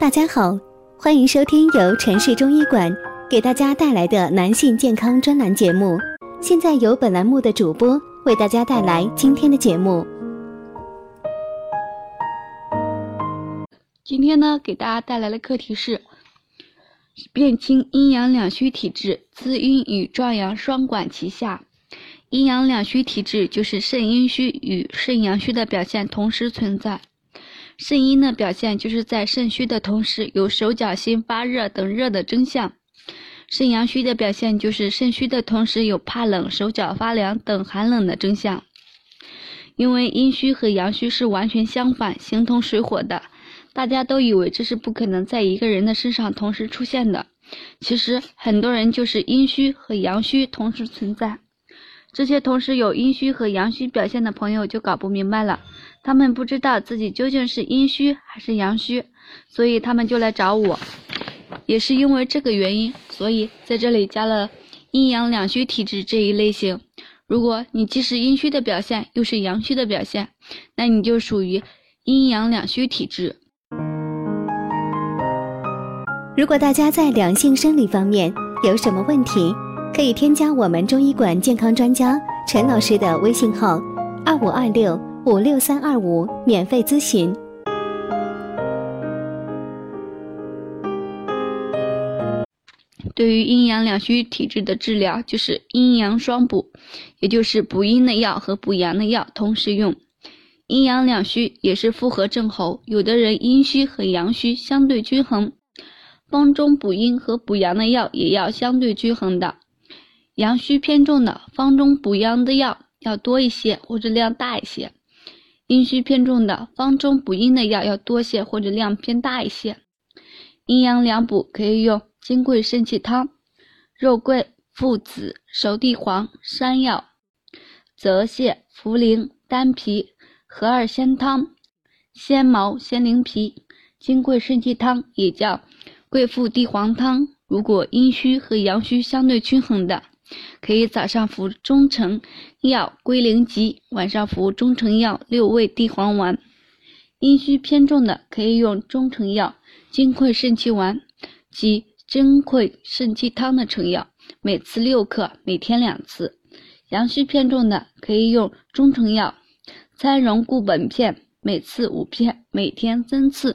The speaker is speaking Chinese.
大家好，欢迎收听由城市中医馆给大家带来的男性健康专栏节目。现在由本栏目的主播为大家带来今天的节目。今天呢，给大家带来的课题是辨清阴阳两虚体质，滋阴与壮阳双管齐下。阴阳两虚体质就是肾阴虚与肾阳虚的表现同时存在。肾阴的表现就是在肾虚的同时有手脚心发热等热的征象；肾阳虚的表现就是肾虚的同时有怕冷、手脚发凉等寒冷的征象。因为阴虚和阳虚是完全相反、形同水火的，大家都以为这是不可能在一个人的身上同时出现的。其实很多人就是阴虚和阳虚同时存在。这些同时有阴虚和阳虚表现的朋友就搞不明白了，他们不知道自己究竟是阴虚还是阳虚，所以他们就来找我。也是因为这个原因，所以在这里加了阴阳两虚体质这一类型。如果你既是阴虚的表现，又是阳虚的表现，那你就属于阴阳两虚体质。如果大家在两性生理方面有什么问题，可以添加我们中医馆健康专家陈老师的微信号：二五二六五六三二五，免费咨询。对于阴阳两虚体质的治疗，就是阴阳双补，也就是补阴的药和补阳的药同时用。阴阳两虚也是复合症候，有的人阴虚和阳虚相对均衡，方中补阴和补阳的药也要相对均衡的。阳虚偏重的方中补阳的药要多一些或者量大一些，阴虚偏重的方中补阴的药要多些或者量偏大一些。阴阳两补可以用金匮肾气汤、肉桂、附子、熟地黄、山药、泽泻、茯苓、丹皮、合二仙汤、仙茅、仙灵皮。金匮肾气汤也叫桂附地黄汤。如果阴虚和阳虚相对均衡的。可以早上服中成药归零集，晚上服中成药六味地黄丸。阴虚偏重的可以用中成药金匮肾气丸及真匮肾气汤的成药，每次六克，每天两次。阳虚偏重的可以用中成药参茸固本片，每次五片，每天三次。